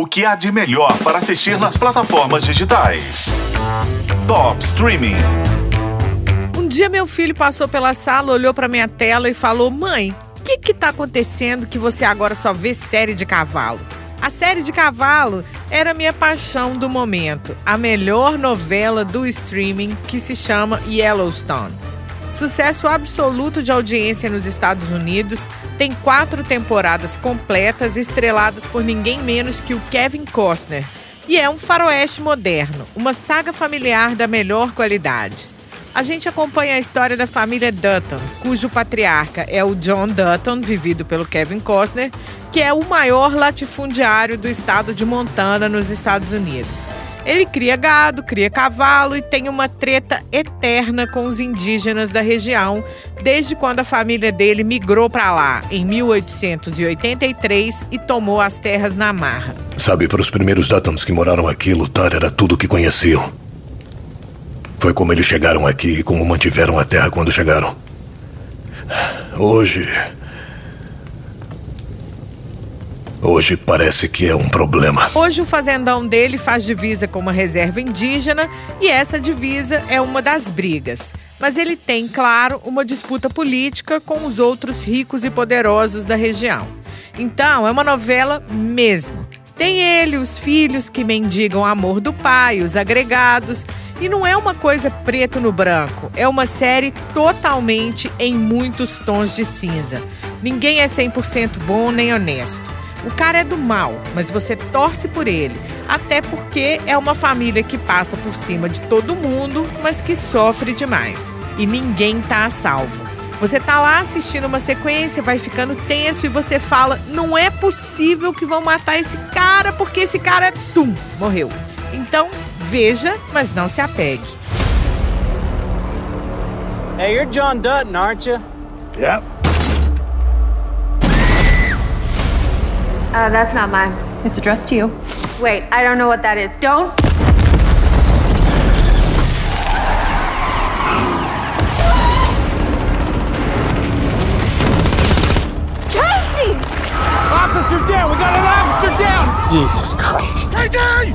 O que há de melhor para assistir nas plataformas digitais? Top Streaming. Um dia meu filho passou pela sala, olhou para minha tela e falou: "Mãe, o que que tá acontecendo que você agora só vê série de cavalo?" A série de cavalo era minha paixão do momento, a melhor novela do streaming que se chama Yellowstone. Sucesso absoluto de audiência nos Estados Unidos, tem quatro temporadas completas estreladas por ninguém menos que o Kevin Costner. E é um faroeste moderno, uma saga familiar da melhor qualidade. A gente acompanha a história da família Dutton, cujo patriarca é o John Dutton, vivido pelo Kevin Costner, que é o maior latifundiário do estado de Montana, nos Estados Unidos. Ele cria gado, cria cavalo e tem uma treta eterna com os indígenas da região, desde quando a família dele migrou para lá, em 1883, e tomou as terras na marra. Sabe, para os primeiros Duttons que moraram aqui, lutar era tudo o que conheciam. Foi como eles chegaram aqui e como mantiveram a terra quando chegaram. Hoje. Hoje parece que é um problema. Hoje o fazendão dele faz divisa com uma reserva indígena e essa divisa é uma das brigas. Mas ele tem, claro, uma disputa política com os outros ricos e poderosos da região. Então, é uma novela mesmo. Tem ele, os filhos que mendigam o amor do pai, os agregados e não é uma coisa preto no branco, é uma série totalmente em muitos tons de cinza. Ninguém é 100% bom nem honesto. O cara é do mal, mas você torce por ele, até porque é uma família que passa por cima de todo mundo, mas que sofre demais. E ninguém tá a salvo. Você tá lá assistindo uma sequência, vai ficando tenso e você fala: "Não é possível que vão matar esse cara, porque esse cara é tum, morreu". Então, Veja, mas não se apegue. Hey, you're John Dutton, aren't you? Yep. Uh, that's not mine. It's addressed to you. Wait, I don't know what that is. Don't. Casey! Officer down! We got an officer down! Jesus Christ. Casey!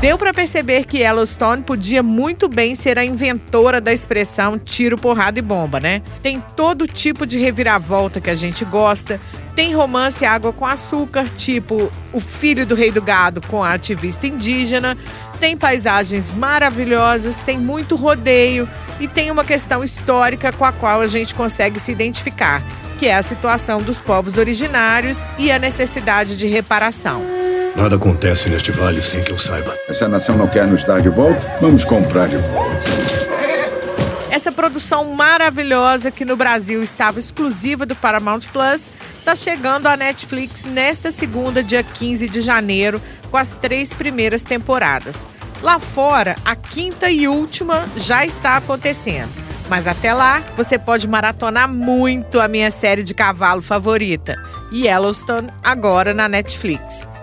Deu para perceber que Yellowstone podia muito bem ser a inventora da expressão tiro, porrada e bomba, né? Tem todo tipo de reviravolta que a gente gosta. Tem romance água com açúcar, tipo O Filho do Rei do Gado com a ativista indígena. Tem paisagens maravilhosas, tem muito rodeio e tem uma questão histórica com a qual a gente consegue se identificar, que é a situação dos povos originários e a necessidade de reparação. Nada acontece neste vale sem que eu saiba. Essa nação não quer nos dar de volta? Vamos comprar de volta. Essa produção maravilhosa que no Brasil estava exclusiva do Paramount Plus está chegando à Netflix nesta segunda, dia 15 de janeiro, com as três primeiras temporadas. Lá fora, a quinta e última já está acontecendo. Mas até lá, você pode maratonar muito a minha série de cavalo favorita, Yellowstone, agora na Netflix.